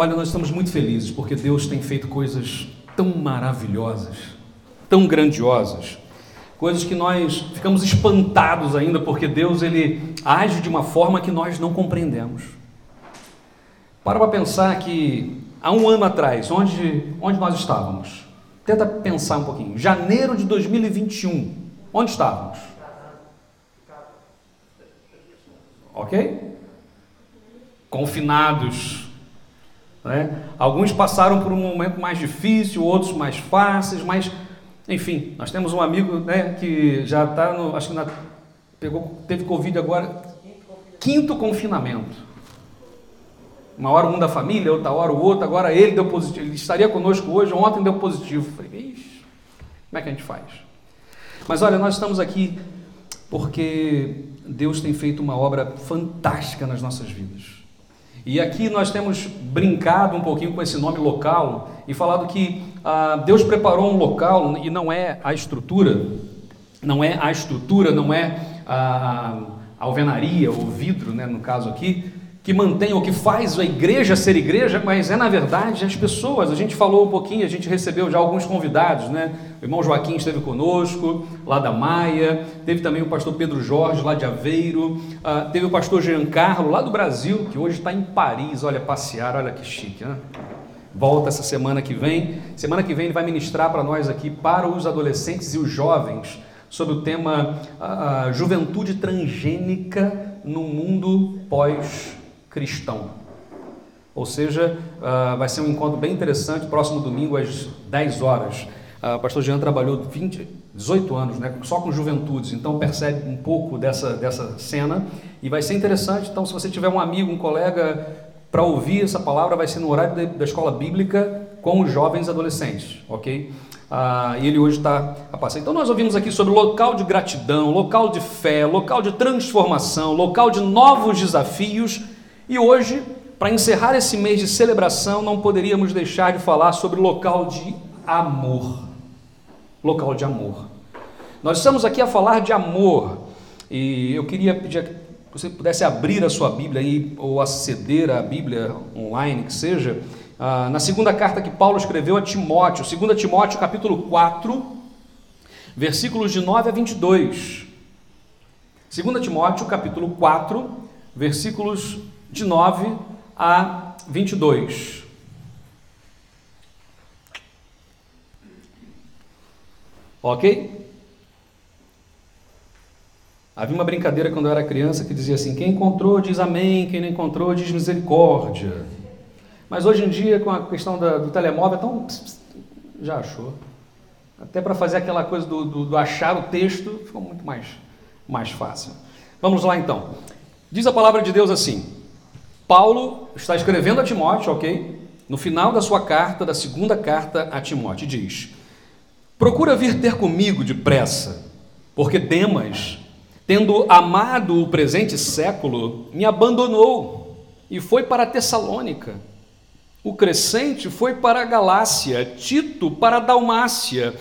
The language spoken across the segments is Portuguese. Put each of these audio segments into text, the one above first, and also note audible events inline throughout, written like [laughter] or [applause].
Olha, nós estamos muito felizes porque Deus tem feito coisas tão maravilhosas, tão grandiosas, coisas que nós ficamos espantados ainda porque Deus ele age de uma forma que nós não compreendemos. Para para pensar que há um ano atrás, onde, onde nós estávamos? Tenta pensar um pouquinho. Janeiro de 2021, onde estávamos? Ok? Confinados, né? Alguns passaram por um momento mais difícil, outros mais fáceis, mas, enfim, nós temos um amigo né, que já está. Acho que na, pegou, teve Covid agora, quinto confinamento. Uma hora um da família, outra hora o outro, agora ele deu positivo. Ele estaria conosco hoje, ontem deu positivo. Falei, Ixi, como é que a gente faz? Mas olha, nós estamos aqui porque Deus tem feito uma obra fantástica nas nossas vidas. E aqui nós temos brincado um pouquinho com esse nome local e falado que ah, Deus preparou um local e não é a estrutura, não é a estrutura, não é a, a alvenaria, o vidro, né, no caso aqui, que mantém ou que faz a igreja ser igreja, mas é na verdade as pessoas. A gente falou um pouquinho, a gente recebeu já alguns convidados, né? O irmão Joaquim esteve conosco, lá da Maia, teve também o pastor Pedro Jorge, lá de Aveiro, uh, teve o pastor Giancarlo, lá do Brasil, que hoje está em Paris, olha, passear, olha que chique, né? Volta essa semana que vem. Semana que vem ele vai ministrar para nós aqui, para os adolescentes e os jovens, sobre o tema uh, Juventude Transgênica no Mundo pós cristão. Ou seja, uh, vai ser um encontro bem interessante, próximo domingo às 10 horas. Uh, o pastor Jean trabalhou 20, 18 anos né, só com juventudes, então percebe um pouco dessa, dessa cena e vai ser interessante. Então, se você tiver um amigo, um colega para ouvir essa palavra, vai ser no horário da, da escola bíblica com os jovens adolescentes, ok? Ah, ele hoje está a passar. Então, nós ouvimos aqui sobre local de gratidão, local de fé, local de transformação, local de novos desafios e hoje, para encerrar esse mês de celebração, não poderíamos deixar de falar sobre local de amor. Local de amor. Nós estamos aqui a falar de amor e eu queria pedir que você pudesse abrir a sua Bíblia aí, ou aceder à Bíblia online, que seja, ah, na segunda carta que Paulo escreveu a Timóteo, 2 Timóteo capítulo 4, versículos de 9 a 22. 2 Timóteo capítulo 4, versículos de 9 a 22. Ok? Havia uma brincadeira quando eu era criança que dizia assim: quem encontrou diz amém, quem não encontrou diz misericórdia. Mas hoje em dia, com a questão da, do telemóvel, então já achou. Até para fazer aquela coisa do, do, do, achar o texto ficou muito mais, mais fácil. Vamos lá então. Diz a palavra de Deus assim: Paulo está escrevendo a Timóteo, ok? No final da sua carta, da segunda carta a Timóteo, diz: Procura vir ter comigo depressa, porque Demas, tendo amado o presente século, me abandonou e foi para Tessalônica. O Crescente foi para a Galácia, Tito para a Dalmácia.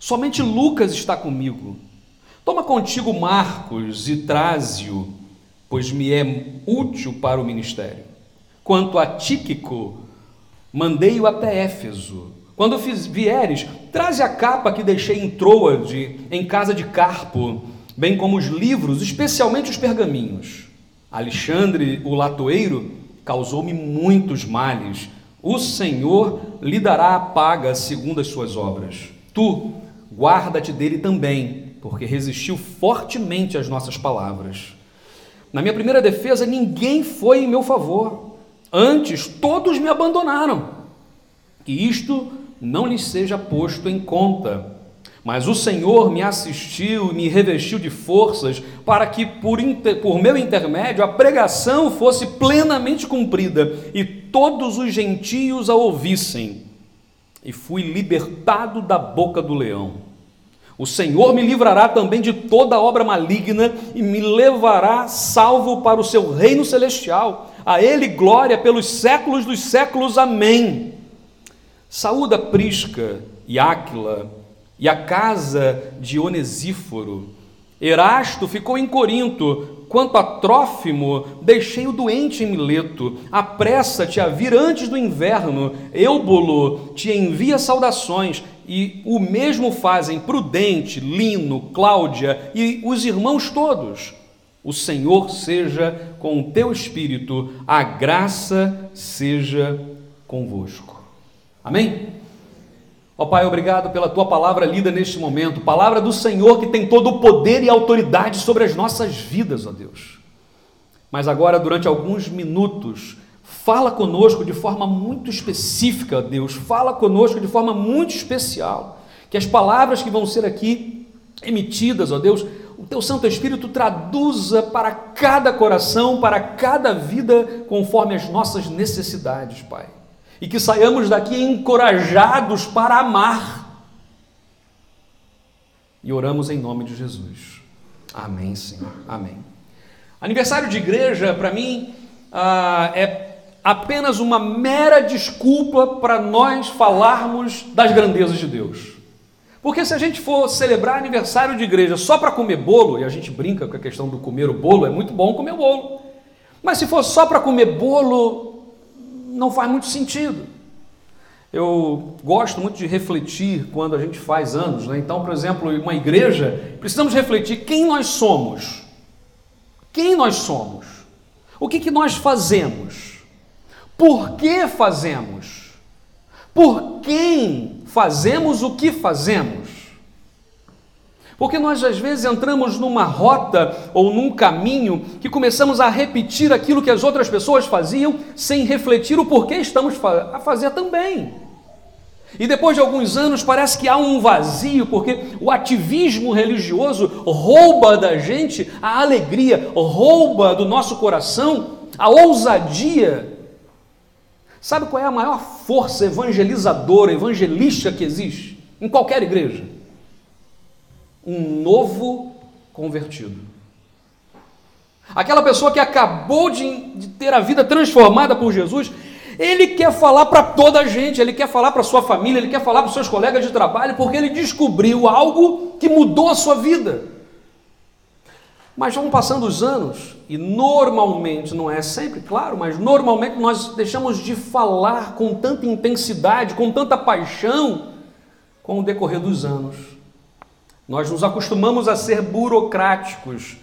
Somente Lucas está comigo. Toma contigo Marcos e traze-o pois me é útil para o ministério. Quanto a Tíquico, mandei-o até Éfeso. Quando vieres, traze a capa que deixei em Troade, em casa de Carpo, bem como os livros, especialmente os pergaminhos. Alexandre, o latoeiro, causou-me muitos males. O Senhor lhe dará a paga segundo as suas obras. Tu, guarda-te dele também, porque resistiu fortemente às nossas palavras. Na minha primeira defesa, ninguém foi em meu favor. Antes, todos me abandonaram. Que isto não lhes seja posto em conta. Mas o Senhor me assistiu e me revestiu de forças para que, por, inter, por meu intermédio, a pregação fosse plenamente cumprida e todos os gentios a ouvissem. E fui libertado da boca do leão. O Senhor me livrará também de toda obra maligna e me levará salvo para o seu reino celestial. A Ele glória pelos séculos dos séculos. Amém. Saúda Prisca e Áquila e a casa de Onesíforo. Erasto ficou em Corinto, quanto a Trófimo, deixei o doente em Mileto. Apressa-te a vir antes do inverno. Eubolo te envia saudações. E o mesmo fazem Prudente, Lino, Cláudia e os irmãos todos. O Senhor seja com o teu espírito, a graça seja convosco. Amém? Ó oh, Pai, obrigado pela tua palavra lida neste momento, palavra do Senhor que tem todo o poder e autoridade sobre as nossas vidas, ó Deus. Mas agora, durante alguns minutos, fala conosco de forma muito específica, Deus, fala conosco de forma muito especial. Que as palavras que vão ser aqui emitidas, ó Deus, o teu Santo Espírito traduza para cada coração, para cada vida, conforme as nossas necessidades, Pai e que saiamos daqui encorajados para amar. E oramos em nome de Jesus. Amém, Senhor. Amém. Aniversário de igreja, para mim, ah, é apenas uma mera desculpa para nós falarmos das grandezas de Deus. Porque se a gente for celebrar aniversário de igreja só para comer bolo, e a gente brinca com a questão do comer o bolo, é muito bom comer o bolo. Mas se for só para comer bolo, não faz muito sentido. Eu gosto muito de refletir quando a gente faz anos, né? Então, por exemplo, uma igreja, precisamos refletir quem nós somos. Quem nós somos? O que, que nós fazemos? Por que fazemos? Por quem fazemos o que fazemos? Porque nós às vezes entramos numa rota ou num caminho que começamos a repetir aquilo que as outras pessoas faziam sem refletir o porquê estamos a fazer também. E depois de alguns anos parece que há um vazio, porque o ativismo religioso rouba da gente a alegria, rouba do nosso coração a ousadia. Sabe qual é a maior força evangelizadora, evangelista que existe em qualquer igreja? Um novo convertido. Aquela pessoa que acabou de, de ter a vida transformada por Jesus, ele quer falar para toda a gente, ele quer falar para sua família, ele quer falar para seus colegas de trabalho, porque ele descobriu algo que mudou a sua vida. Mas vão passando os anos e normalmente, não é sempre, claro, mas normalmente nós deixamos de falar com tanta intensidade, com tanta paixão, com o decorrer dos anos. Nós nos acostumamos a ser burocráticos,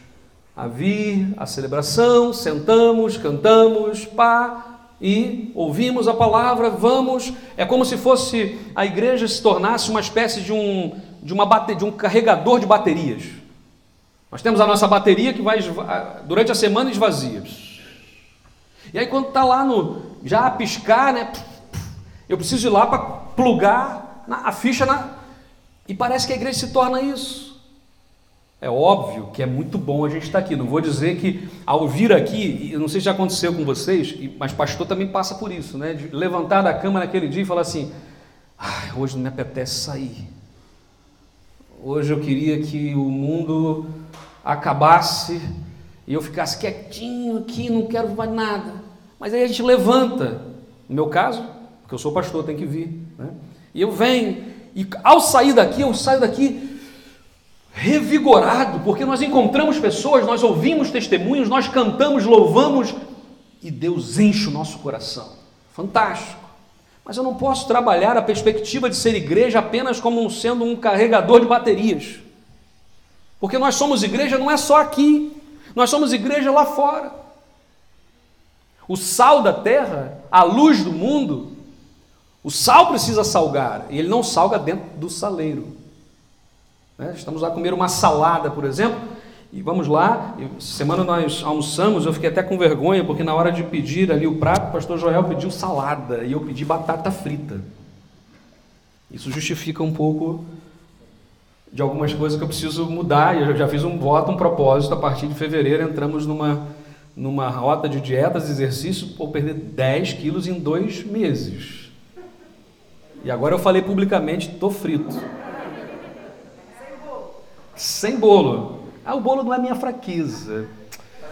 a vir à celebração, sentamos, cantamos, pá, e ouvimos a palavra, vamos. É como se fosse a igreja se tornasse uma espécie de um, de uma bate, de um carregador de baterias. Nós temos a nossa bateria que vai durante a semana esvazia. E aí quando está lá no já a piscar, né? Eu preciso ir lá para plugar a ficha na, e parece que a igreja se torna isso. É óbvio que é muito bom a gente estar aqui. Não vou dizer que ao vir aqui, eu não sei se já aconteceu com vocês, mas pastor também passa por isso, né? De levantar da cama naquele dia e falar assim: ah, hoje não me apetece sair. Hoje eu queria que o mundo acabasse e eu ficasse quietinho aqui, não quero mais nada. Mas aí a gente levanta. No meu caso, porque eu sou pastor, tem que vir. Né? E eu venho, e ao sair daqui, eu saio daqui revigorado, porque nós encontramos pessoas, nós ouvimos testemunhos, nós cantamos, louvamos e Deus enche o nosso coração. Fantástico. Mas eu não posso trabalhar a perspectiva de ser igreja apenas como sendo um carregador de baterias. Porque nós somos igreja não é só aqui, nós somos igreja lá fora. O sal da terra, a luz do mundo, o sal precisa salgar, e ele não salga dentro do saleiro. Né? Estamos lá a comer uma salada, por exemplo, e vamos lá, semana nós almoçamos, eu fiquei até com vergonha, porque na hora de pedir ali o prato, o pastor Joel pediu salada, e eu pedi batata frita. Isso justifica um pouco de algumas coisas que eu preciso mudar, eu já fiz um voto, um propósito, a partir de fevereiro entramos numa, numa rota de dietas, exercício, por perder 10 quilos em dois meses. E agora eu falei publicamente, estou frito. Sem bolo. Sem bolo. Ah, o bolo não é minha fraqueza.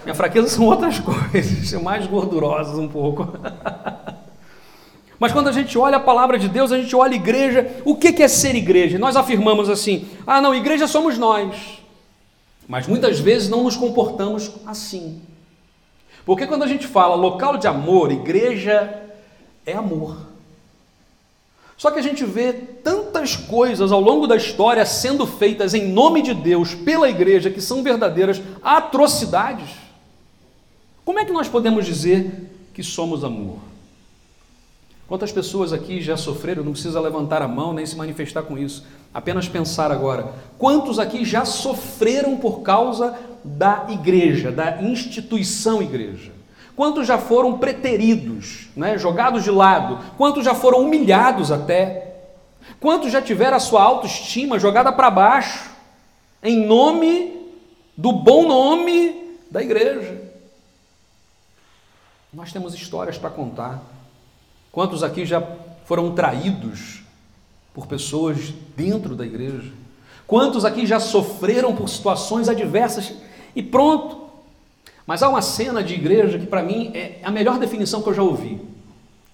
Minha fraqueza são outras [laughs] coisas, são mais gordurosas um pouco. [laughs] Mas quando a gente olha a palavra de Deus, a gente olha a igreja, o que é ser igreja? Nós afirmamos assim: ah, não, igreja somos nós. Mas muitas vezes não nos comportamos assim. Porque quando a gente fala local de amor, igreja é amor. Só que a gente vê tantas coisas ao longo da história sendo feitas em nome de Deus pela igreja que são verdadeiras atrocidades. Como é que nós podemos dizer que somos amor? Quantas pessoas aqui já sofreram, não precisa levantar a mão nem se manifestar com isso, apenas pensar agora. Quantos aqui já sofreram por causa da igreja, da instituição igreja? Quantos já foram preteridos, né, jogados de lado? Quantos já foram humilhados até? Quantos já tiveram a sua autoestima jogada para baixo em nome do bom nome da igreja? Nós temos histórias para contar. Quantos aqui já foram traídos por pessoas dentro da igreja? Quantos aqui já sofreram por situações adversas e pronto, mas há uma cena de igreja que para mim é a melhor definição que eu já ouvi.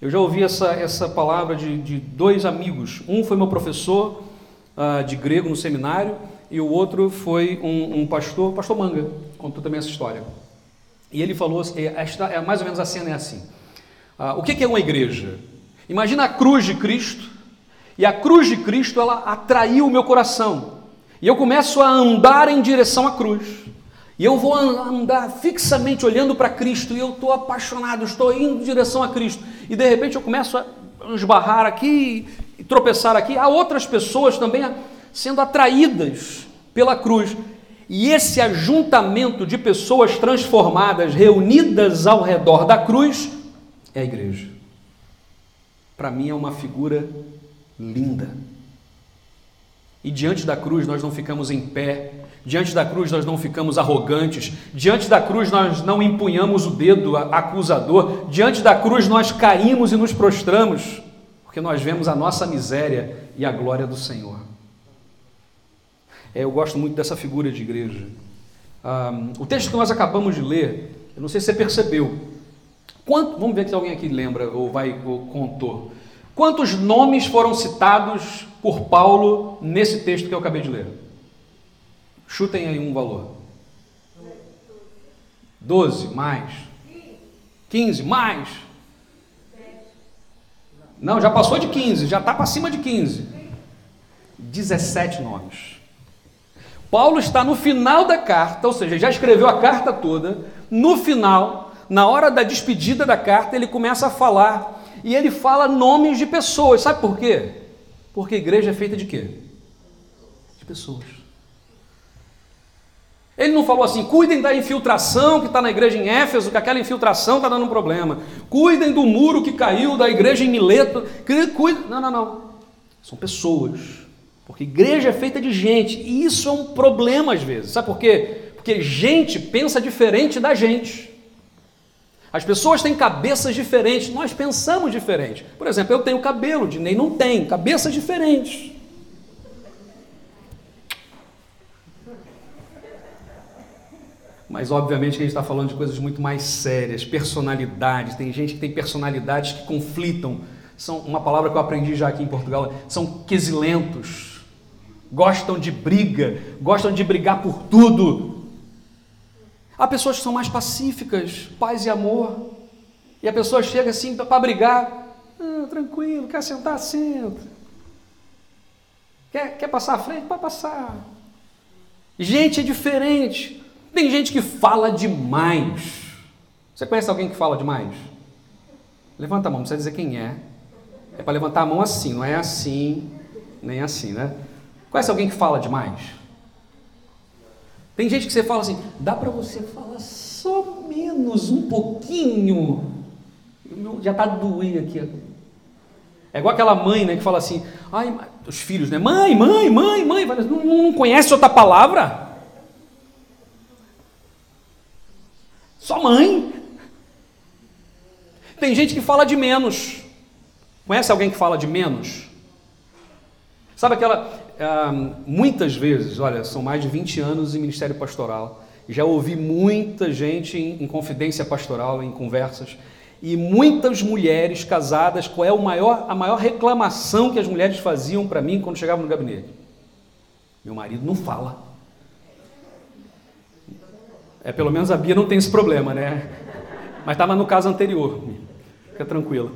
Eu já ouvi essa, essa palavra de, de dois amigos. Um foi meu professor uh, de grego no seminário e o outro foi um, um pastor, pastor Manga, contou também essa história. E ele falou, é, é, mais ou menos a cena é assim. Uh, o que, que é uma igreja? Imagina a cruz de Cristo e a cruz de Cristo ela atraiu o meu coração. E eu começo a andar em direção à cruz. E eu vou andar fixamente olhando para Cristo e eu estou apaixonado, estou indo em direção a Cristo. E de repente eu começo a esbarrar aqui e tropeçar aqui. Há outras pessoas também sendo atraídas pela cruz. E esse ajuntamento de pessoas transformadas, reunidas ao redor da cruz, é a igreja. Para mim é uma figura linda. E diante da cruz nós não ficamos em pé Diante da cruz nós não ficamos arrogantes, diante da cruz nós não empunhamos o dedo acusador, diante da cruz nós caímos e nos prostramos, porque nós vemos a nossa miséria e a glória do Senhor. É, eu gosto muito dessa figura de igreja. Ah, o texto que nós acabamos de ler, eu não sei se você percebeu. Quanto, vamos ver se alguém aqui lembra ou vai ou contou. Quantos nomes foram citados por Paulo nesse texto que eu acabei de ler? Chutem aí um valor. 12, mais. 15, mais. Não, já passou de 15, já está para cima de 15. 17 nomes. Paulo está no final da carta, ou seja, já escreveu a carta toda. No final, na hora da despedida da carta, ele começa a falar. E ele fala nomes de pessoas. Sabe por quê? Porque igreja é feita de quê? De pessoas. Ele não falou assim, cuidem da infiltração que está na igreja em Éfeso, que aquela infiltração está dando um problema. Cuidem do muro que caiu da igreja em Mileto. Cuidem. Não, não, não. São pessoas. Porque igreja é feita de gente. E isso é um problema às vezes. Sabe por quê? Porque gente pensa diferente da gente. As pessoas têm cabeças diferentes, nós pensamos diferente. Por exemplo, eu tenho cabelo, Dinei não tem, cabeças diferentes. Mas obviamente que a gente está falando de coisas muito mais sérias, personalidades. Tem gente que tem personalidades que conflitam. São uma palavra que eu aprendi já aqui em Portugal, são quesilentos. Gostam de briga, gostam de brigar por tudo. Há pessoas que são mais pacíficas, paz e amor. E a pessoa chega assim para brigar, ah, tranquilo, quer sentar, senta. Quer, quer passar à frente? Pode passar. Gente é diferente. Tem gente que fala demais. Você conhece alguém que fala demais? Levanta a mão, não precisa dizer quem é. É para levantar a mão assim, não é assim, nem assim, né? Conhece alguém que fala demais? Tem gente que você fala assim, dá para você falar só menos um pouquinho. Já está doendo aqui. É igual aquela mãe, né, que fala assim, ai, os filhos, né? Mãe, mãe, mãe, mãe, não, não conhece outra palavra? Só mãe. Tem gente que fala de menos. Conhece alguém que fala de menos? Sabe aquela. Ah, muitas vezes, olha, são mais de 20 anos em ministério pastoral. Já ouvi muita gente em, em confidência pastoral, em conversas, e muitas mulheres casadas, qual é o maior, a maior reclamação que as mulheres faziam para mim quando chegavam no gabinete? Meu marido não fala. É, pelo menos a Bia não tem esse problema, né? Mas estava no caso anterior. Fica tranquila.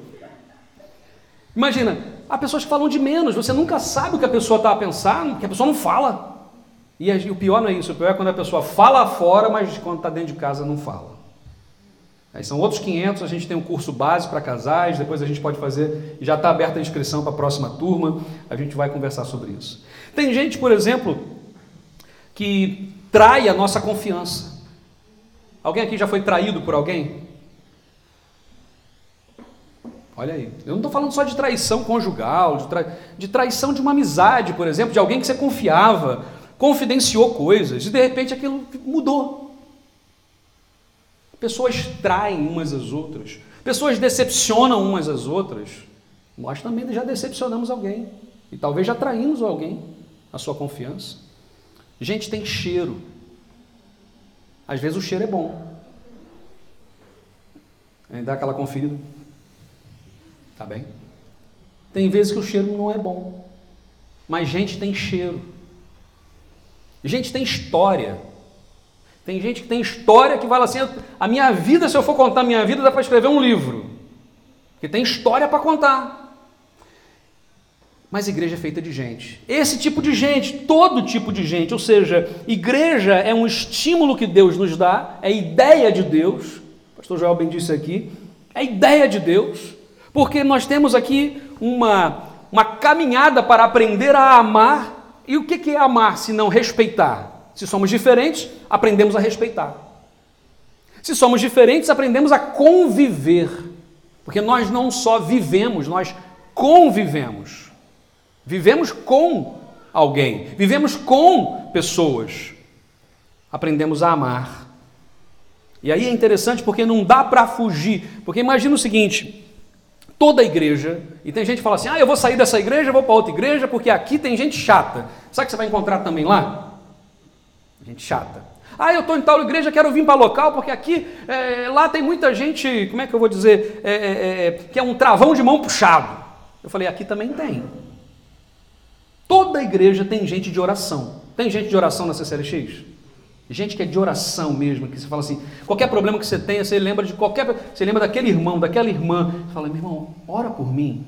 Imagina, há pessoas que falam de menos, você nunca sabe o que a pessoa está a pensar, porque a pessoa não fala. E, o pior não é isso, o pior é quando a pessoa fala fora, mas quando está dentro de casa não fala. Aí são outros 500, a gente tem um curso base para casais, depois a gente pode fazer, já está aberta a inscrição para a próxima turma, a gente vai conversar sobre isso. Tem gente, por exemplo, que trai a nossa confiança. Alguém aqui já foi traído por alguém? Olha aí, eu não estou falando só de traição conjugal, de, tra... de traição de uma amizade, por exemplo, de alguém que você confiava, confidenciou coisas e de repente aquilo mudou. Pessoas traem umas às outras, pessoas decepcionam umas às outras. Nós também já decepcionamos alguém e talvez já traímos alguém a sua confiança. Gente tem cheiro. Às vezes o cheiro é bom. Aí dá aquela conferida. Tá bem? Tem vezes que o cheiro não é bom. Mas gente tem cheiro. Gente tem história. Tem gente que tem história que fala assim: a minha vida, se eu for contar a minha vida, dá para escrever um livro. Que tem história para contar. Mas igreja é feita de gente. Esse tipo de gente, todo tipo de gente. Ou seja, igreja é um estímulo que Deus nos dá, é ideia de Deus. O pastor Joel bem disse aqui. É ideia de Deus. Porque nós temos aqui uma, uma caminhada para aprender a amar e o que é amar se não respeitar? Se somos diferentes, aprendemos a respeitar. Se somos diferentes, aprendemos a conviver. Porque nós não só vivemos, nós convivemos. Vivemos com alguém, vivemos com pessoas. Aprendemos a amar. E aí é interessante porque não dá para fugir. Porque imagina o seguinte: toda igreja, e tem gente que fala assim: ah, eu vou sair dessa igreja, vou para outra igreja, porque aqui tem gente chata. Sabe que você vai encontrar também lá? Gente chata. Ah, eu estou em tal igreja, quero vir para local, porque aqui, é, lá tem muita gente, como é que eu vou dizer, é, é, que é um travão de mão puxado. Eu falei, aqui também tem. Toda igreja tem gente de oração. Tem gente de oração na CCLX? Gente que é de oração mesmo, que você fala assim, qualquer problema que você tenha, você lembra de qualquer, você lembra daquele irmão, daquela irmã, você fala, meu irmão, ora por mim.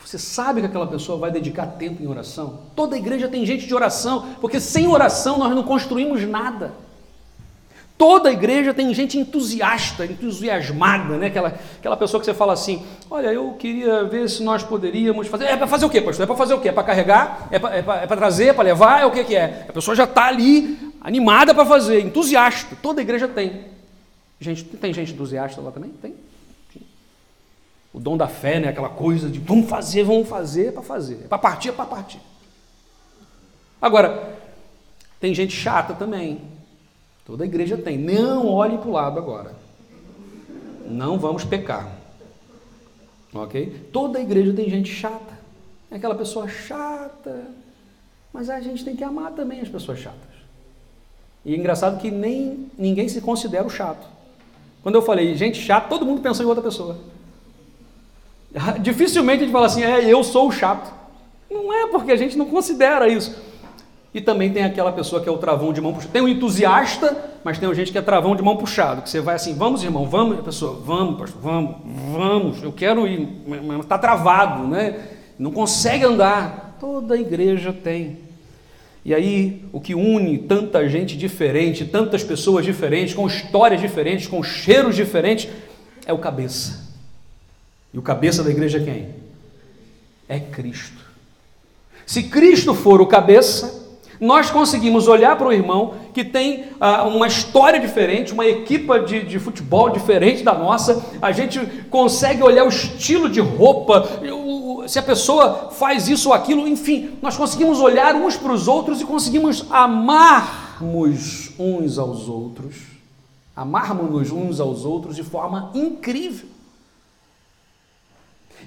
Você sabe que aquela pessoa vai dedicar tempo em oração? Toda igreja tem gente de oração, porque sem oração nós não construímos nada. Toda igreja tem gente entusiasta, entusiasmada, né? aquela, aquela pessoa que você fala assim: Olha, eu queria ver se nós poderíamos fazer. É para fazer o quê, pastor? É para fazer o quê? É para carregar? É para é é trazer? É para levar? É o que, que é? A pessoa já está ali, animada para fazer, entusiasta. Toda igreja tem. Gente, tem gente entusiasta lá também? Tem. O dom da fé, né? aquela coisa de vamos fazer, vamos fazer, é para fazer. É para partir, é para partir. Agora, tem gente chata também. Toda igreja tem. Não olhe para o lado agora. Não vamos pecar. Ok? Toda igreja tem gente chata. É aquela pessoa chata. Mas a gente tem que amar também as pessoas chatas. E é engraçado que nem ninguém se considera o chato. Quando eu falei gente chata, todo mundo pensou em outra pessoa. [laughs] Dificilmente a gente fala assim, é, eu sou o chato. Não é porque a gente não considera isso. E também tem aquela pessoa que é o travão de mão puxada. Tem o um entusiasta, mas tem gente que é travão de mão puxado, que você vai assim, vamos irmão, vamos, e a pessoa, vamos, pastor, vamos, vamos, eu quero ir, mas está travado, né? Não consegue andar. Toda igreja tem. E aí, o que une tanta gente diferente, tantas pessoas diferentes, com histórias diferentes, com cheiros diferentes, é o cabeça. E o cabeça da igreja é quem? É Cristo. Se Cristo for o cabeça, nós conseguimos olhar para o irmão que tem ah, uma história diferente, uma equipa de, de futebol diferente da nossa, a gente consegue olhar o estilo de roupa, o, se a pessoa faz isso ou aquilo, enfim, nós conseguimos olhar uns para os outros e conseguimos amarmos uns aos outros, amarmos uns aos outros de forma incrível.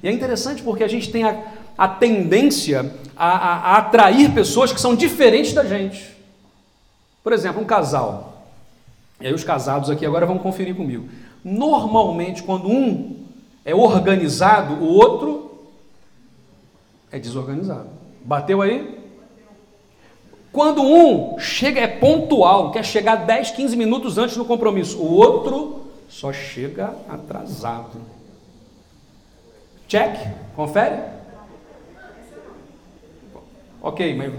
E é interessante porque a gente tem a, a tendência a, a, a atrair pessoas que são diferentes da gente. Por exemplo, um casal. E aí os casados aqui agora vão conferir comigo. Normalmente, quando um é organizado, o outro é desorganizado. Bateu aí? Quando um chega, é pontual, quer chegar 10, 15 minutos antes do compromisso, o outro só chega atrasado. Check? Confere? Ok, mas.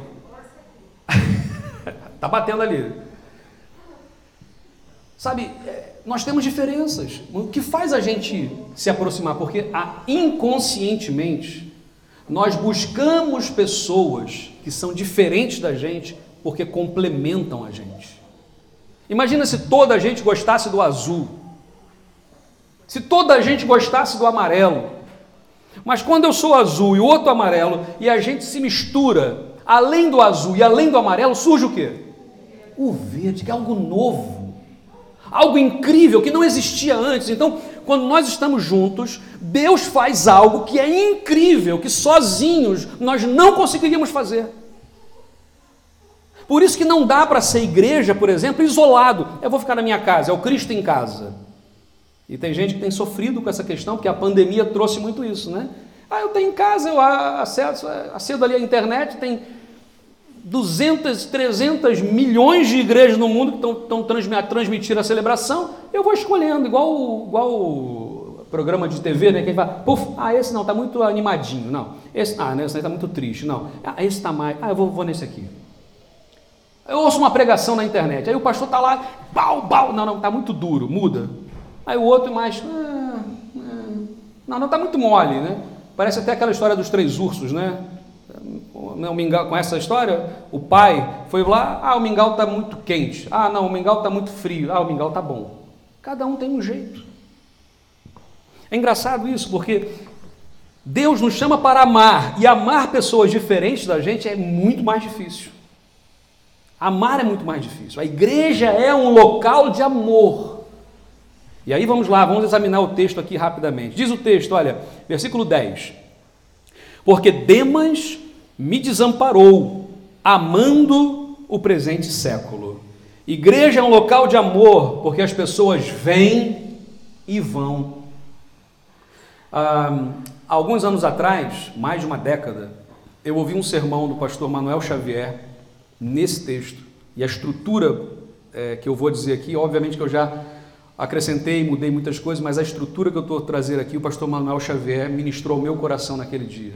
[laughs] tá batendo ali. Sabe, é, nós temos diferenças. O que faz a gente se aproximar? Porque inconscientemente nós buscamos pessoas que são diferentes da gente porque complementam a gente. Imagina se toda a gente gostasse do azul, se toda a gente gostasse do amarelo, mas quando eu sou azul e o outro amarelo e a gente se mistura, além do azul e além do amarelo, surge o quê? O verde, que é algo novo, algo incrível que não existia antes. Então, quando nós estamos juntos, Deus faz algo que é incrível, que sozinhos nós não conseguiríamos fazer. Por isso que não dá para ser igreja, por exemplo, isolado. Eu vou ficar na minha casa, é o Cristo em casa. E tem gente que tem sofrido com essa questão, porque a pandemia trouxe muito isso, né? Ah, eu tenho em casa, eu acedo, acedo ali a internet, tem 200, 300 milhões de igrejas no mundo que estão transmitindo a celebração, eu vou escolhendo, igual, igual o programa de TV, né? Quem fala, puf, ah, esse não, está muito animadinho, não. Esse, ah, esse está muito triste, não. Ah, esse está mais, ah, eu vou, vou nesse aqui. Eu ouço uma pregação na internet, aí o pastor está lá, pau, pau, não, não, está muito duro, muda. Aí o outro mais, ah, ah, não, não, está muito mole, né? Parece até aquela história dos três ursos, né? O mingau, com essa história, o pai foi lá, ah, o mingau está muito quente, ah, não, o mingau está muito frio, ah, o mingau está bom. Cada um tem um jeito. É engraçado isso, porque Deus nos chama para amar, e amar pessoas diferentes da gente é muito mais difícil. Amar é muito mais difícil. A igreja é um local de amor. E aí vamos lá, vamos examinar o texto aqui rapidamente. Diz o texto, olha, versículo 10. Porque Demas me desamparou, amando o presente século. Igreja é um local de amor, porque as pessoas vêm e vão. Ah, alguns anos atrás, mais de uma década, eu ouvi um sermão do pastor Manuel Xavier nesse texto. E a estrutura é, que eu vou dizer aqui, obviamente que eu já acrescentei, mudei muitas coisas, mas a estrutura que eu estou trazendo aqui, o pastor Manuel Xavier ministrou ao meu coração naquele dia.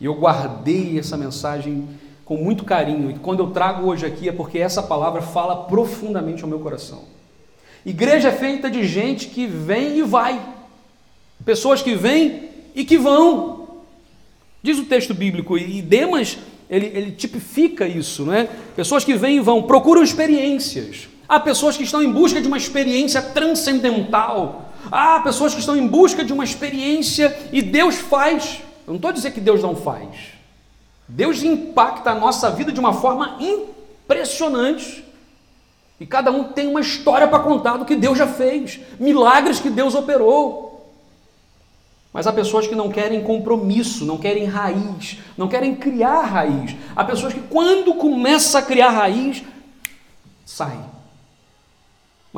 E eu guardei essa mensagem com muito carinho. E quando eu trago hoje aqui é porque essa palavra fala profundamente ao meu coração. Igreja é feita de gente que vem e vai. Pessoas que vêm e que vão. Diz o texto bíblico, e Demas ele, ele tipifica isso, né? Pessoas que vêm e vão, procuram experiências. Há pessoas que estão em busca de uma experiência transcendental. Há pessoas que estão em busca de uma experiência e Deus faz. Eu não estou dizendo que Deus não faz. Deus impacta a nossa vida de uma forma impressionante. E cada um tem uma história para contar do que Deus já fez, milagres que Deus operou. Mas há pessoas que não querem compromisso, não querem raiz, não querem criar raiz. Há pessoas que, quando começa a criar raiz, sai.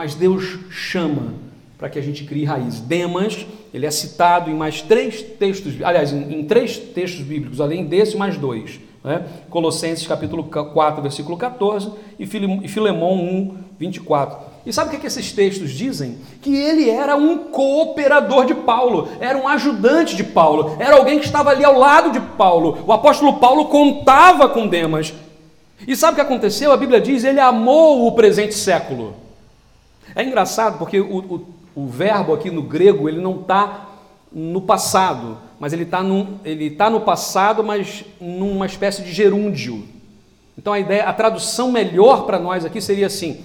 Mas Deus chama para que a gente crie raiz. Demas, ele é citado em mais três textos, aliás, em, em três textos bíblicos, além desse, mais dois. Né? Colossenses capítulo 4, versículo 14 e Filemão 1, 24. E sabe o que, é que esses textos dizem? Que ele era um cooperador de Paulo, era um ajudante de Paulo, era alguém que estava ali ao lado de Paulo. O apóstolo Paulo contava com Demas. E sabe o que aconteceu? A Bíblia diz: ele amou o presente século. É engraçado porque o, o, o verbo aqui no grego ele não está no passado, mas ele está tá no passado, mas numa espécie de gerúndio. Então a ideia, a tradução melhor para nós aqui seria assim: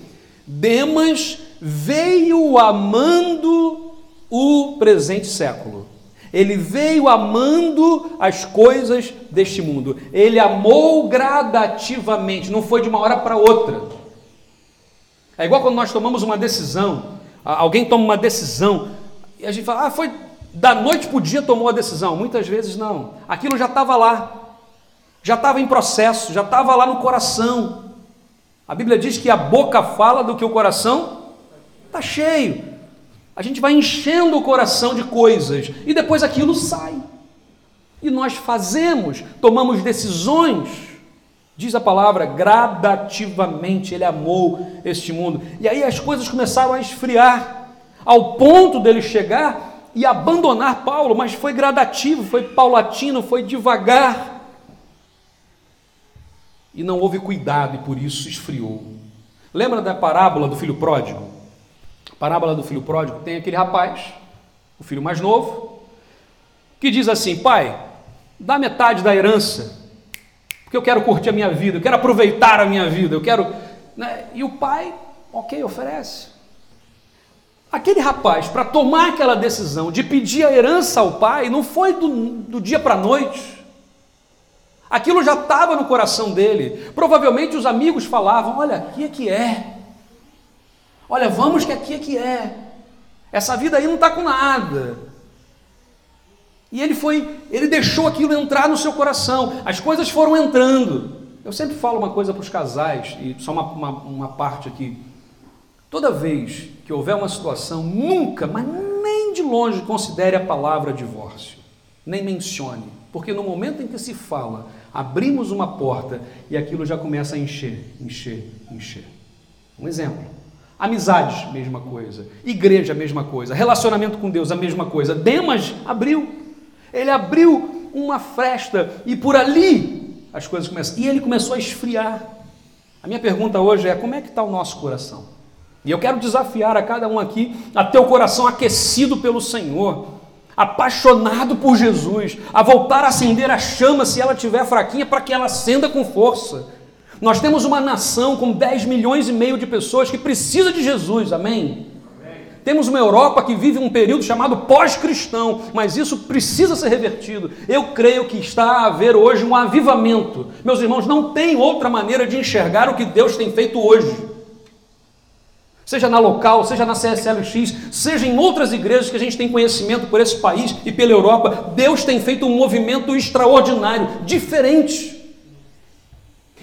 Demas veio amando o presente século. Ele veio amando as coisas deste mundo. Ele amou gradativamente, não foi de uma hora para outra. É igual quando nós tomamos uma decisão, alguém toma uma decisão e a gente fala, ah, foi da noite para o dia tomou a decisão. Muitas vezes não. Aquilo já estava lá, já estava em processo, já estava lá no coração. A Bíblia diz que a boca fala do que o coração está cheio. A gente vai enchendo o coração de coisas e depois aquilo sai. E nós fazemos, tomamos decisões Diz a palavra, gradativamente ele amou este mundo. E aí as coisas começaram a esfriar, ao ponto dele chegar e abandonar Paulo, mas foi gradativo, foi paulatino, foi devagar. E não houve cuidado e por isso esfriou. Lembra da parábola do filho pródigo? A parábola do filho pródigo tem aquele rapaz, o filho mais novo, que diz assim: Pai, dá metade da herança porque eu quero curtir a minha vida, eu quero aproveitar a minha vida, eu quero. Né? E o pai, ok, oferece. Aquele rapaz, para tomar aquela decisão de pedir a herança ao pai, não foi do, do dia para a noite. Aquilo já estava no coração dele. Provavelmente os amigos falavam: Olha, aqui é que é. Olha, vamos que aqui é que é. Essa vida aí não está com nada. E ele foi, ele deixou aquilo entrar no seu coração. As coisas foram entrando. Eu sempre falo uma coisa para os casais, e só uma, uma, uma parte aqui. Toda vez que houver uma situação, nunca, mas nem de longe, considere a palavra divórcio. Nem mencione. Porque no momento em que se fala, abrimos uma porta e aquilo já começa a encher, encher, encher. Um exemplo. Amizades, mesma coisa. Igreja, mesma coisa. Relacionamento com Deus, a mesma coisa. Demas abriu. Ele abriu uma fresta e por ali as coisas começam. E ele começou a esfriar. A minha pergunta hoje é: como é que está o nosso coração? E eu quero desafiar a cada um aqui a ter o coração aquecido pelo Senhor, apaixonado por Jesus, a voltar a acender a chama se ela tiver fraquinha, para que ela acenda com força. Nós temos uma nação com 10 milhões e meio de pessoas que precisa de Jesus, amém? Temos uma Europa que vive um período chamado pós-cristão, mas isso precisa ser revertido. Eu creio que está a haver hoje um avivamento. Meus irmãos, não tem outra maneira de enxergar o que Deus tem feito hoje. Seja na local, seja na CSLX, seja em outras igrejas que a gente tem conhecimento por esse país e pela Europa, Deus tem feito um movimento extraordinário, diferente.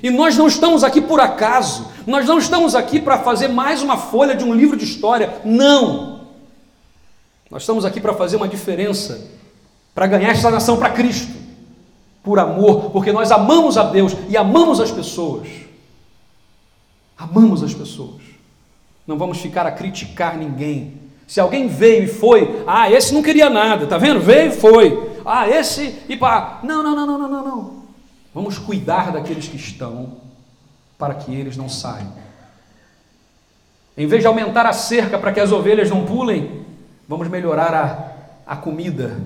E nós não estamos aqui por acaso, nós não estamos aqui para fazer mais uma folha de um livro de história, não. Nós estamos aqui para fazer uma diferença, para ganhar esta nação para Cristo, por amor, porque nós amamos a Deus e amamos as pessoas. Amamos as pessoas. Não vamos ficar a criticar ninguém. Se alguém veio e foi, ah, esse não queria nada, tá vendo? Veio e foi. Ah, esse e pá. Não, não, não, não, não, não. Vamos cuidar daqueles que estão, para que eles não saiam. Em vez de aumentar a cerca para que as ovelhas não pulem, vamos melhorar a, a comida,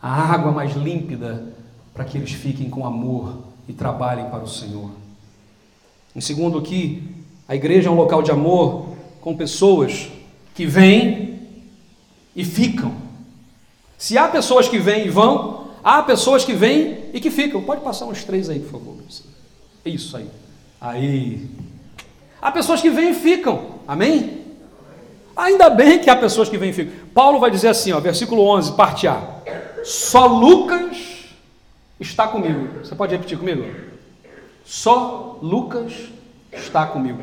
a água mais límpida, para que eles fiquem com amor e trabalhem para o Senhor. Em segundo, aqui, a igreja é um local de amor com pessoas que vêm e ficam. Se há pessoas que vêm e vão, Há pessoas que vêm e que ficam. Pode passar uns três aí, por favor. Isso aí. Aí. Há pessoas que vêm e ficam. Amém? Ainda bem que há pessoas que vêm e ficam. Paulo vai dizer assim, ó, versículo 11, parte A. Só Lucas está comigo. Você pode repetir comigo? Só Lucas está comigo.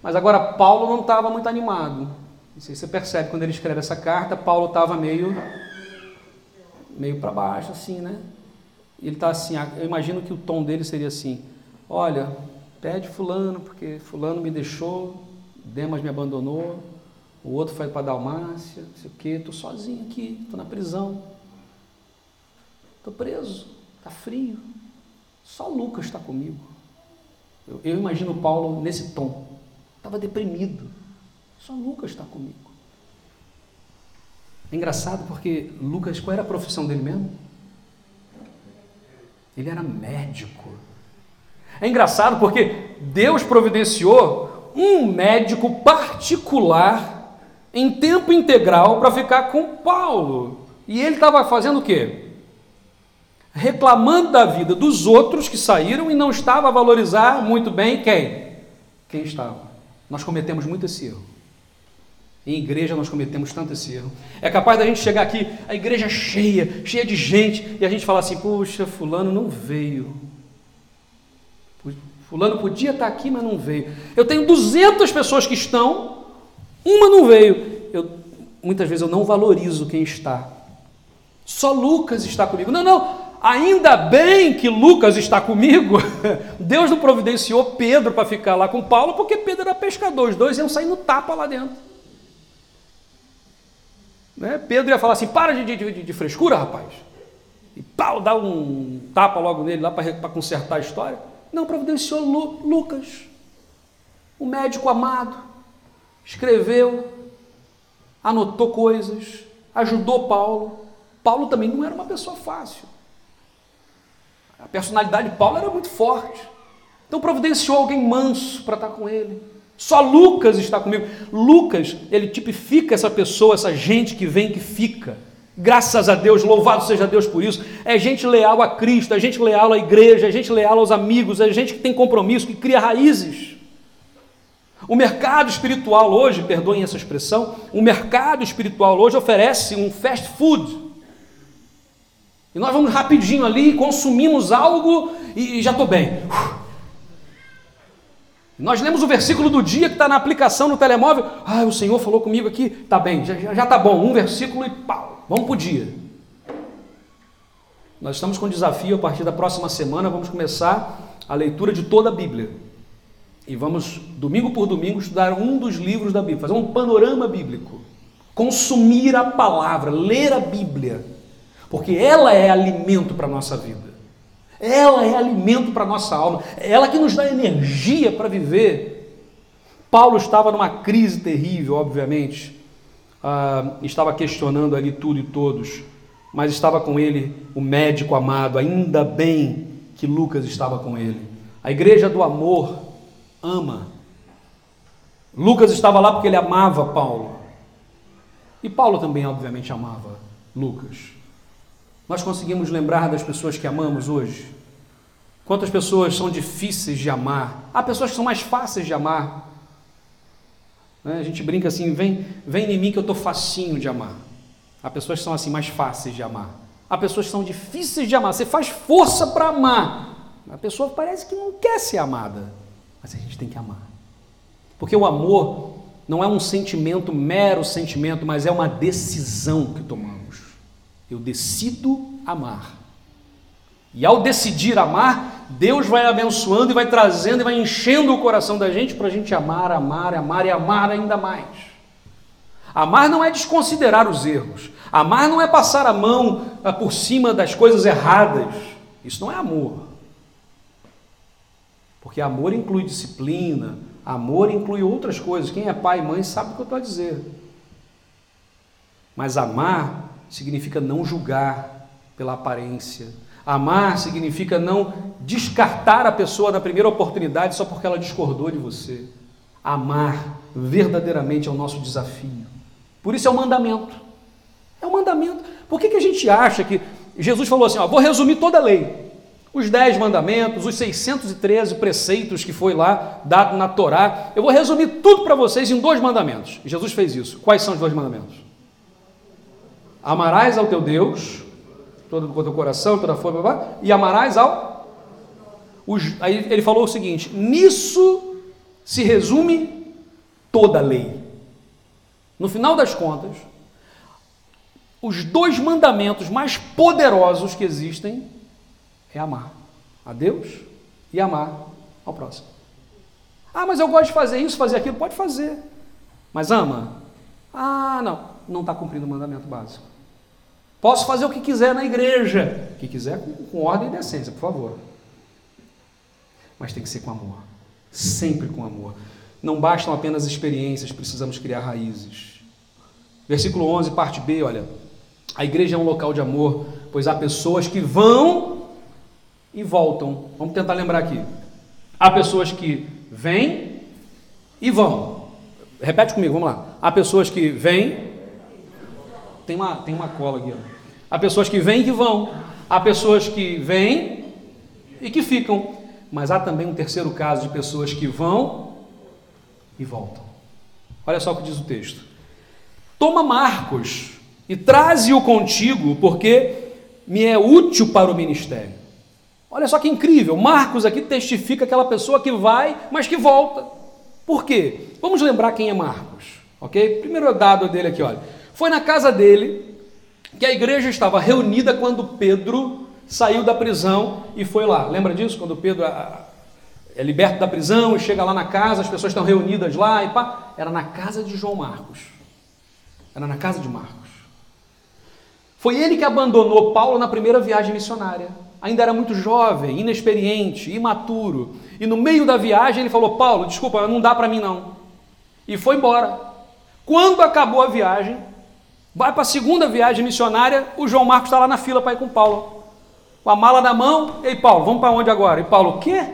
Mas agora Paulo não estava muito animado. Não sei se você percebe quando ele escreve essa carta, Paulo estava meio meio para baixo, assim, né? Ele está assim, eu imagino que o tom dele seria assim: olha, pede Fulano, porque Fulano me deixou, Demas me abandonou, o outro foi para Dalmácia, não sei o quê, estou sozinho aqui, estou na prisão, estou preso, está frio, só Lucas está comigo. Eu, eu imagino Paulo nesse tom, estava deprimido, só Lucas está comigo. É engraçado porque Lucas, qual era a profissão dele mesmo? Ele era médico. É engraçado porque Deus providenciou um médico particular em tempo integral para ficar com Paulo. E ele estava fazendo o quê? Reclamando da vida dos outros que saíram e não estava a valorizar muito bem quem? Quem estava. Nós cometemos muito esse erro. Em igreja nós cometemos tanto esse erro. É capaz da gente chegar aqui, a igreja cheia, cheia de gente, e a gente falar assim: puxa, Fulano não veio. Fulano podia estar aqui, mas não veio. Eu tenho 200 pessoas que estão, uma não veio. Eu, muitas vezes eu não valorizo quem está. Só Lucas está comigo. Não, não. ainda bem que Lucas está comigo. [laughs] Deus não providenciou Pedro para ficar lá com Paulo, porque Pedro era pescador, os dois iam sair no tapa lá dentro. Né? Pedro ia falar assim: para de, de, de frescura, rapaz. E Paulo dá um tapa logo nele lá para consertar a história. Não, providenciou Lu, Lucas, o médico amado, escreveu, anotou coisas, ajudou Paulo. Paulo também não era uma pessoa fácil. A personalidade de Paulo era muito forte. Então providenciou alguém manso para estar com ele. Só Lucas está comigo. Lucas, ele tipifica essa pessoa, essa gente que vem, que fica. Graças a Deus, louvado seja Deus por isso. É gente leal a Cristo, é gente leal à igreja, é gente leal aos amigos, é gente que tem compromisso, que cria raízes. O mercado espiritual hoje, perdoem essa expressão, o mercado espiritual hoje oferece um fast food. E nós vamos rapidinho ali, consumimos algo e já estou bem. Nós lemos o versículo do dia que está na aplicação no telemóvel. Ah, o Senhor falou comigo aqui, tá bem, já está bom. Um versículo e pau, vamos para o dia. Nós estamos com um desafio a partir da próxima semana, vamos começar a leitura de toda a Bíblia. E vamos, domingo por domingo, estudar um dos livros da Bíblia, fazer um panorama bíblico. Consumir a palavra, ler a Bíblia, porque ela é alimento para a nossa vida. Ela é alimento para a nossa alma, ela que nos dá energia para viver. Paulo estava numa crise terrível, obviamente, ah, estava questionando ali tudo e todos, mas estava com ele o médico amado, ainda bem que Lucas estava com ele. A igreja do amor ama. Lucas estava lá porque ele amava Paulo. E Paulo também, obviamente, amava Lucas. Nós conseguimos lembrar das pessoas que amamos hoje? Quantas pessoas são difíceis de amar? Há pessoas que são mais fáceis de amar. Né? A gente brinca assim: vem, vem em mim que eu estou facinho de amar. Há pessoas que são assim mais fáceis de amar. Há pessoas que são difíceis de amar. Você faz força para amar. A pessoa parece que não quer ser amada. Mas a gente tem que amar. Porque o amor não é um sentimento, mero sentimento, mas é uma decisão que tomamos. Eu decido amar. E ao decidir amar, Deus vai abençoando e vai trazendo e vai enchendo o coração da gente para a gente amar, amar, amar e amar ainda mais. Amar não é desconsiderar os erros. Amar não é passar a mão ah, por cima das coisas erradas. Isso não é amor. Porque amor inclui disciplina, amor inclui outras coisas. Quem é pai e mãe sabe o que eu estou a dizer. Mas amar significa não julgar pela aparência. Amar significa não descartar a pessoa na primeira oportunidade só porque ela discordou de você. Amar verdadeiramente é o nosso desafio. Por isso é um mandamento. É um mandamento. Por que, que a gente acha que Jesus falou assim: ó, vou resumir toda a lei? Os dez mandamentos, os 613 preceitos que foi lá dado na Torá. Eu vou resumir tudo para vocês em dois mandamentos. Jesus fez isso. Quais são os dois mandamentos? Amarás ao teu Deus, todo o teu coração, toda a forma, e amarás ao. Os, aí ele falou o seguinte: nisso se resume toda a lei. No final das contas, os dois mandamentos mais poderosos que existem é amar a Deus e amar ao próximo. Ah, mas eu gosto de fazer isso, fazer aquilo. Pode fazer. Mas ama? Ah, não. Não está cumprindo o mandamento básico. Posso fazer o que quiser na igreja. O que quiser com, com ordem e decência, por favor. Mas tem que ser com amor. Sempre com amor. Não bastam apenas experiências, precisamos criar raízes. Versículo 11, parte B, olha. A igreja é um local de amor, pois há pessoas que vão e voltam. Vamos tentar lembrar aqui. Há pessoas que vêm e vão. Repete comigo, vamos lá. Há pessoas que vêm. Tem uma, tem uma cola aqui, ó. Há pessoas que vêm e que vão. Há pessoas que vêm e que ficam. Mas há também um terceiro caso de pessoas que vão e voltam. Olha só o que diz o texto. Toma Marcos e traze-o contigo, porque me é útil para o ministério. Olha só que incrível. Marcos aqui testifica aquela pessoa que vai, mas que volta. Por quê? Vamos lembrar quem é Marcos, ok? Primeiro dado dele aqui, olha. Foi na casa dele que a igreja estava reunida quando Pedro saiu da prisão e foi lá. Lembra disso? Quando Pedro é liberto da prisão e chega lá na casa, as pessoas estão reunidas lá e pá. Era na casa de João Marcos. Era na casa de Marcos. Foi ele que abandonou Paulo na primeira viagem missionária. Ainda era muito jovem, inexperiente, imaturo. E no meio da viagem ele falou: Paulo, desculpa, não dá para mim não. E foi embora. Quando acabou a viagem, vai para a segunda viagem missionária, o João Marcos está lá na fila para ir com Paulo. Com a mala na mão, ei Paulo, vamos para onde agora? E Paulo, o quê?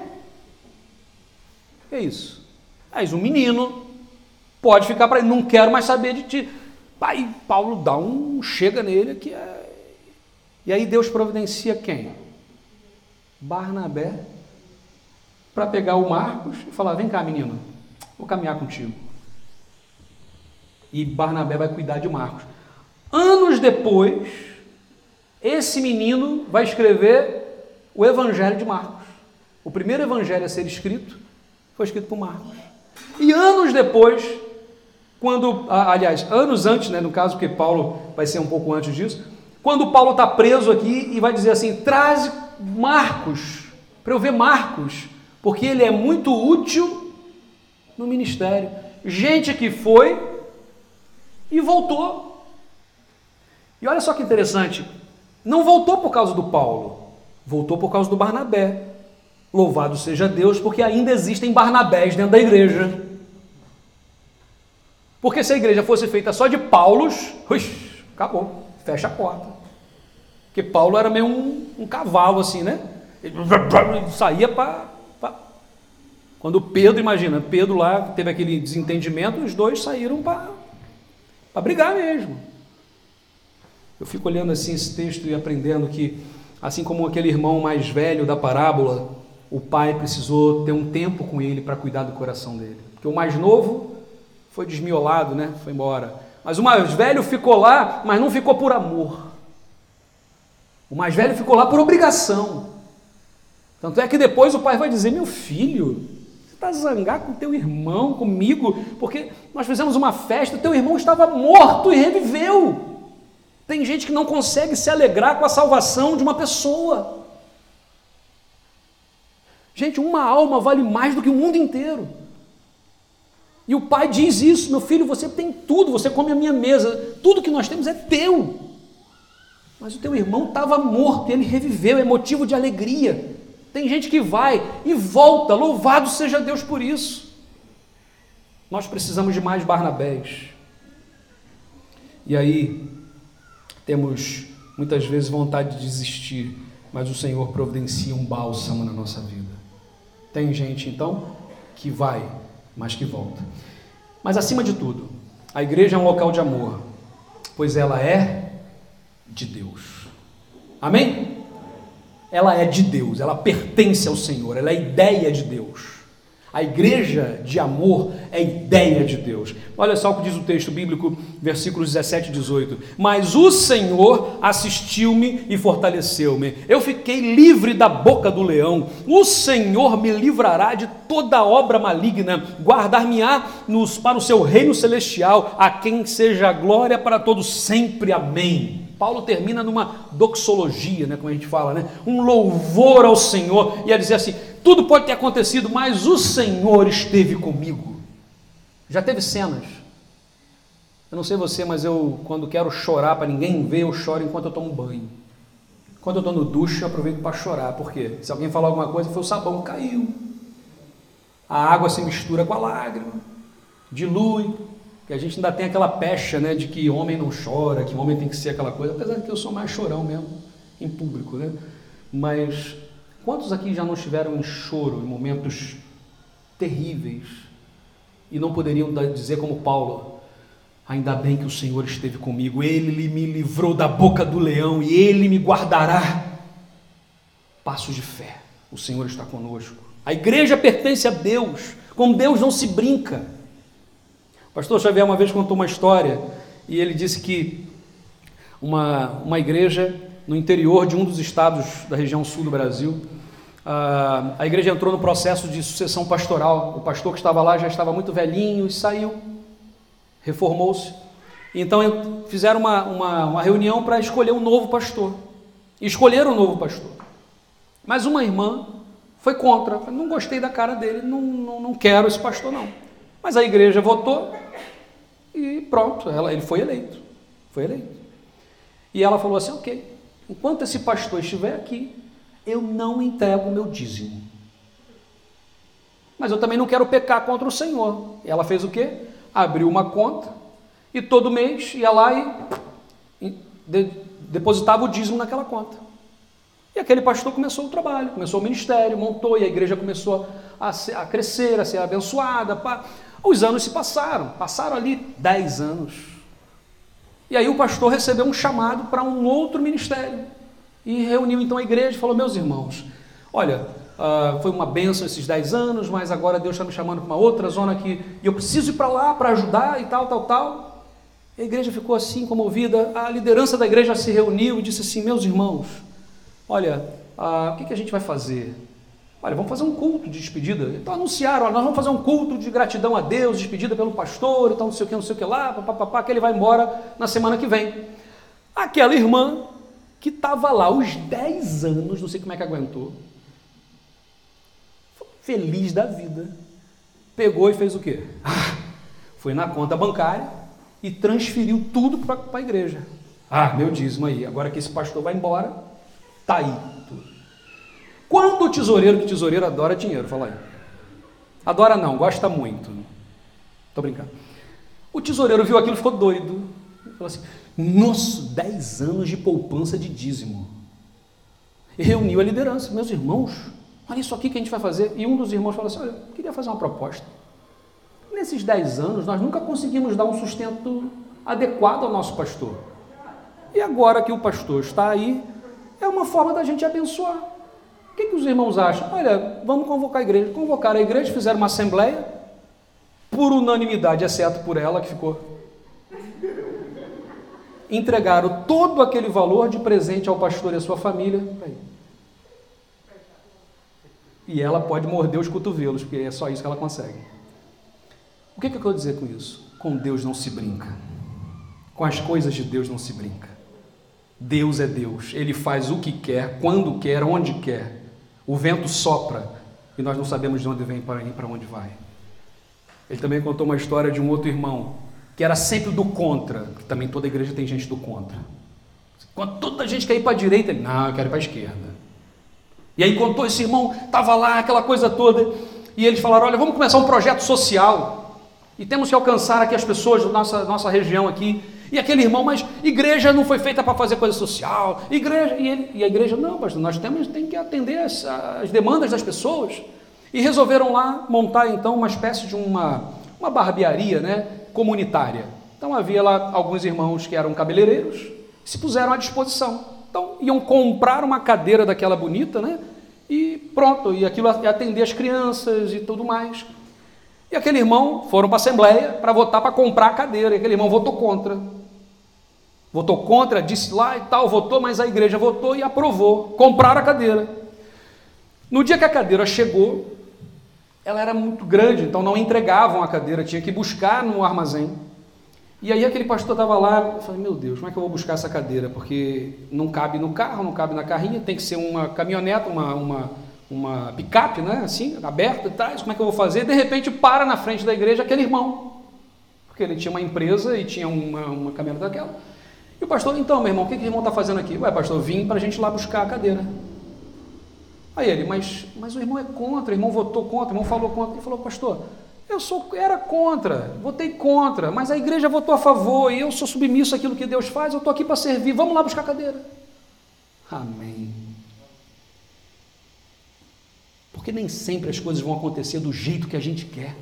É isso? Aí um menino pode ficar para ele, não quero mais saber de ti. Aí Paulo dá um chega nele que é. E aí Deus providencia quem? Barnabé para pegar o Marcos e falar: vem cá, menino, vou caminhar contigo. E Barnabé vai cuidar de Marcos. Anos depois, esse menino vai escrever o Evangelho de Marcos. O primeiro evangelho a ser escrito foi escrito por Marcos. E anos depois, quando, aliás, anos antes, né, no caso, porque Paulo vai ser um pouco antes disso, quando Paulo está preso aqui e vai dizer assim: traz Marcos, para eu ver Marcos, porque ele é muito útil no ministério. Gente que foi e voltou. E olha só que interessante, não voltou por causa do Paulo, voltou por causa do Barnabé. Louvado seja Deus, porque ainda existem Barnabés dentro da igreja. Porque se a igreja fosse feita só de Paulos, acabou, fecha a porta. Porque Paulo era meio um, um cavalo assim, né? Ele saía para. Quando Pedro, imagina, Pedro lá teve aquele desentendimento, os dois saíram para brigar mesmo. Eu fico olhando assim esse texto e aprendendo que, assim como aquele irmão mais velho da parábola, o pai precisou ter um tempo com ele para cuidar do coração dele. Porque o mais novo foi desmiolado, né? Foi embora. Mas o mais velho ficou lá, mas não ficou por amor. O mais velho ficou lá por obrigação. Tanto é que depois o pai vai dizer: Meu filho, você está zangado com teu irmão, comigo, porque nós fizemos uma festa, teu irmão estava morto e reviveu. Tem gente que não consegue se alegrar com a salvação de uma pessoa. Gente, uma alma vale mais do que o mundo inteiro. E o pai diz isso: meu filho, você tem tudo, você come a minha mesa, tudo que nós temos é teu. Mas o teu irmão estava morto, ele reviveu, é motivo de alegria. Tem gente que vai e volta, louvado seja Deus por isso. Nós precisamos de mais Barnabés. E aí, temos muitas vezes vontade de desistir, mas o Senhor providencia um bálsamo na nossa vida. Tem gente então que vai, mas que volta. Mas acima de tudo, a igreja é um local de amor, pois ela é de Deus. Amém? Ela é de Deus, ela pertence ao Senhor, ela é ideia de Deus. A igreja de amor é ideia de Deus. Olha só o que diz o texto bíblico, versículos 17 e 18. Mas o Senhor assistiu-me e fortaleceu-me. Eu fiquei livre da boca do leão. O Senhor me livrará de toda obra maligna, guardar-me-á para o seu reino celestial, a quem seja a glória para todos sempre. Amém. Paulo termina numa doxologia, né, como a gente fala, né? um louvor ao Senhor, e a dizer assim: tudo pode ter acontecido, mas o Senhor esteve comigo. Já teve cenas. Eu não sei você, mas eu, quando quero chorar para ninguém ver, eu choro enquanto eu tomo banho. Quando eu estou no duche, eu aproveito para chorar. Por quê? Se alguém falar alguma coisa, foi o sabão caiu. A água se mistura com a lágrima, dilui. Que a gente ainda tem aquela pecha né, de que homem não chora, que homem tem que ser aquela coisa, apesar de que eu sou mais chorão mesmo, em público, né? Mas Quantos aqui já não estiveram em choro, em momentos terríveis, e não poderiam dizer como Paulo: Ainda bem que o Senhor esteve comigo, Ele me livrou da boca do leão e Ele me guardará. Passos de fé, o Senhor está conosco. A igreja pertence a Deus, com Deus não se brinca. O pastor Xavier uma vez contou uma história e ele disse que uma, uma igreja no interior de um dos estados da região sul do Brasil ah, a igreja entrou no processo de sucessão pastoral. O pastor que estava lá já estava muito velhinho e saiu, reformou-se. Então fizeram uma, uma, uma reunião para escolher um novo pastor. E escolheram um novo pastor. Mas uma irmã foi contra. Não gostei da cara dele, não, não, não quero esse pastor, não. Mas a igreja votou e pronto, ela, ele foi eleito. Foi eleito. E ela falou assim: ok, enquanto esse pastor estiver aqui, eu não entrego o meu dízimo. Mas eu também não quero pecar contra o Senhor. Ela fez o quê? Abriu uma conta e todo mês ia lá e depositava o dízimo naquela conta. E aquele pastor começou o trabalho, começou o ministério, montou e a igreja começou a, ser, a crescer, a ser abençoada. Os anos se passaram, passaram ali dez anos. E aí o pastor recebeu um chamado para um outro ministério. E reuniu então a igreja e falou: Meus irmãos, olha, uh, foi uma benção esses dez anos, mas agora Deus está me chamando para uma outra zona que e eu preciso ir para lá para ajudar e tal, tal, tal. A igreja ficou assim comovida, a liderança da igreja se reuniu e disse assim: Meus irmãos, olha, uh, o que, que a gente vai fazer? Olha, vamos fazer um culto de despedida. Então anunciaram, olha, nós vamos fazer um culto de gratidão a Deus, despedida pelo pastor, então não sei o que, não sei o que lá, papapá, que ele vai embora na semana que vem. Aquela irmã que estava lá os 10 anos, não sei como é que aguentou, feliz da vida, pegou e fez o quê? Ah, foi na conta bancária e transferiu tudo para a igreja. Ah, meu dízimo aí, agora que esse pastor vai embora, tá aí quando o tesoureiro, que tesoureiro adora dinheiro, fala aí. Adora não, gosta muito. Estou brincando. O tesoureiro viu aquilo e ficou doido. Falou assim: Nossa, 10 anos de poupança de dízimo. E reuniu a liderança. Meus irmãos, olha isso aqui que a gente vai fazer. E um dos irmãos falou assim: Olha, eu queria fazer uma proposta. Nesses 10 anos, nós nunca conseguimos dar um sustento adequado ao nosso pastor. E agora que o pastor está aí, é uma forma da gente abençoar que, que os irmãos acham? Olha, vamos convocar a igreja. Convocaram a igreja, fizeram uma assembleia, por unanimidade, exceto por ela que ficou. Entregaram todo aquele valor de presente ao pastor e à sua família. E ela pode morder os cotovelos, porque é só isso que ela consegue. O que, que eu quero dizer com isso? Com Deus não se brinca. Com as coisas de Deus não se brinca. Deus é Deus, Ele faz o que quer, quando quer, onde quer. O vento sopra e nós não sabemos de onde vem para onde vai. Ele também contou uma história de um outro irmão que era sempre do contra, que também toda igreja tem gente do contra. Quando toda a gente quer ir para a direita, ele, não, eu quero ir para a esquerda. E aí contou esse irmão, estava lá, aquela coisa toda, e eles falaram, olha, vamos começar um projeto social, e temos que alcançar aqui as pessoas da nossa, nossa região aqui, e aquele irmão, mas igreja não foi feita para fazer coisa social. Igreja, e, ele, e a igreja, não, pastor, nós temos tem que atender as, as, demandas das pessoas. E resolveram lá montar então uma espécie de uma, uma barbearia né, comunitária. Então havia lá alguns irmãos que eram cabeleireiros, se puseram à disposição. Então iam comprar uma cadeira daquela bonita, né? E pronto, e aquilo atender as crianças e tudo mais. E aquele irmão foram para a Assembleia para votar para comprar a cadeira, e aquele irmão votou contra. Votou contra, disse lá e tal, votou, mas a igreja votou e aprovou. Compraram a cadeira. No dia que a cadeira chegou, ela era muito grande, então não entregavam a cadeira, tinha que buscar no armazém. E aí aquele pastor estava lá, eu falei, meu Deus, como é que eu vou buscar essa cadeira? Porque não cabe no carro, não cabe na carrinha, tem que ser uma caminhoneta, uma, uma, uma picape, né? Assim, aberta e tal, como é que eu vou fazer? De repente para na frente da igreja aquele irmão, porque ele tinha uma empresa e tinha uma, uma caminhoneta daquela. E o pastor, então, meu irmão, o que, que o irmão está fazendo aqui? Ué, pastor, vim para a gente lá buscar a cadeira. Aí ele, mas, mas o irmão é contra, o irmão votou contra, o irmão falou contra. Ele falou, pastor, eu sou, era contra, votei contra, mas a igreja votou a favor e eu sou submisso àquilo que Deus faz, eu estou aqui para servir, vamos lá buscar cadeira. Amém. Porque nem sempre as coisas vão acontecer do jeito que a gente quer.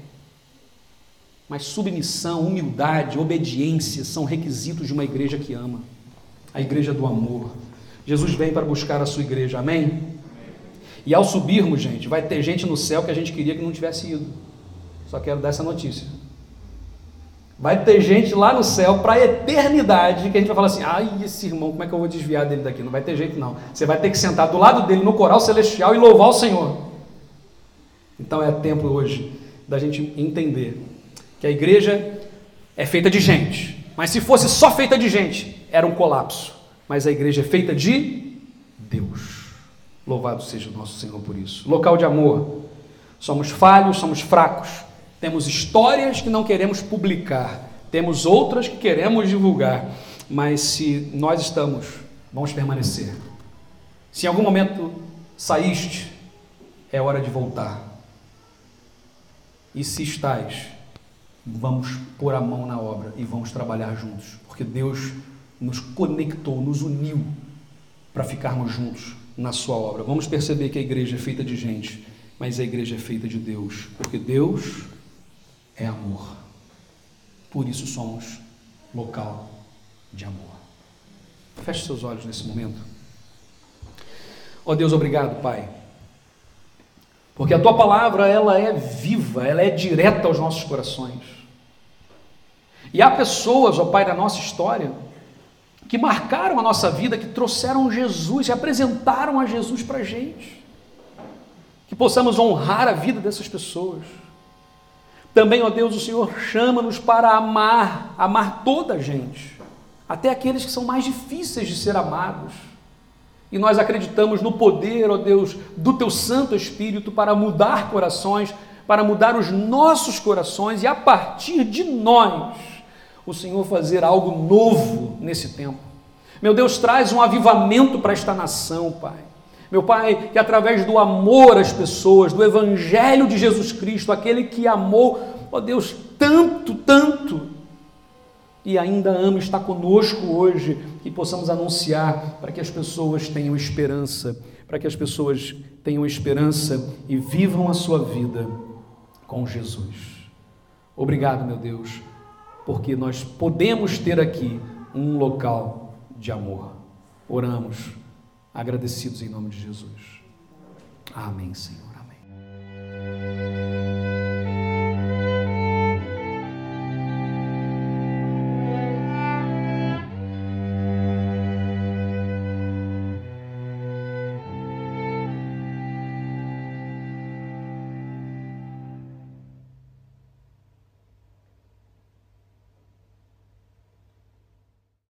Mas submissão, humildade, obediência são requisitos de uma igreja que ama a igreja do amor. Jesus vem para buscar a sua igreja, amém? E ao subirmos, gente, vai ter gente no céu que a gente queria que não tivesse ido. Só quero dar essa notícia. Vai ter gente lá no céu para a eternidade que a gente vai falar assim: ai, esse irmão, como é que eu vou desviar dele daqui? Não vai ter jeito, não. Você vai ter que sentar do lado dele no coral celestial e louvar o Senhor. Então é tempo hoje da gente entender que a igreja é feita de gente. Mas se fosse só feita de gente, era um colapso. Mas a igreja é feita de Deus. Louvado seja o nosso Senhor por isso. Local de amor. Somos falhos, somos fracos. Temos histórias que não queremos publicar. Temos outras que queremos divulgar. Mas se nós estamos, vamos permanecer. Se em algum momento saíste, é hora de voltar. E se estás, vamos pôr a mão na obra e vamos trabalhar juntos, porque Deus nos conectou, nos uniu para ficarmos juntos na sua obra. Vamos perceber que a igreja é feita de gente, mas a igreja é feita de Deus, porque Deus é amor. Por isso somos local de amor. Feche seus olhos nesse momento. Ó oh Deus, obrigado, Pai. Porque a tua palavra ela é viva, ela é direta aos nossos corações. E há pessoas, ó oh Pai, da nossa história, que marcaram a nossa vida, que trouxeram Jesus, e apresentaram a Jesus para a gente. Que possamos honrar a vida dessas pessoas. Também, ó Deus, o Senhor chama-nos para amar, amar toda a gente, até aqueles que são mais difíceis de ser amados. E nós acreditamos no poder, ó Deus, do Teu Santo Espírito para mudar corações, para mudar os nossos corações e a partir de nós o Senhor fazer algo novo nesse tempo. Meu Deus, traz um avivamento para esta nação, Pai. Meu Pai, que através do amor às pessoas, do Evangelho de Jesus Cristo, aquele que amou, ó Deus, tanto, tanto, e ainda ama estar conosco hoje, que possamos anunciar para que as pessoas tenham esperança, para que as pessoas tenham esperança e vivam a sua vida com Jesus. Obrigado, meu Deus porque nós podemos ter aqui um local de amor. Oramos, agradecidos em nome de Jesus. Amém, Senhor. Amém.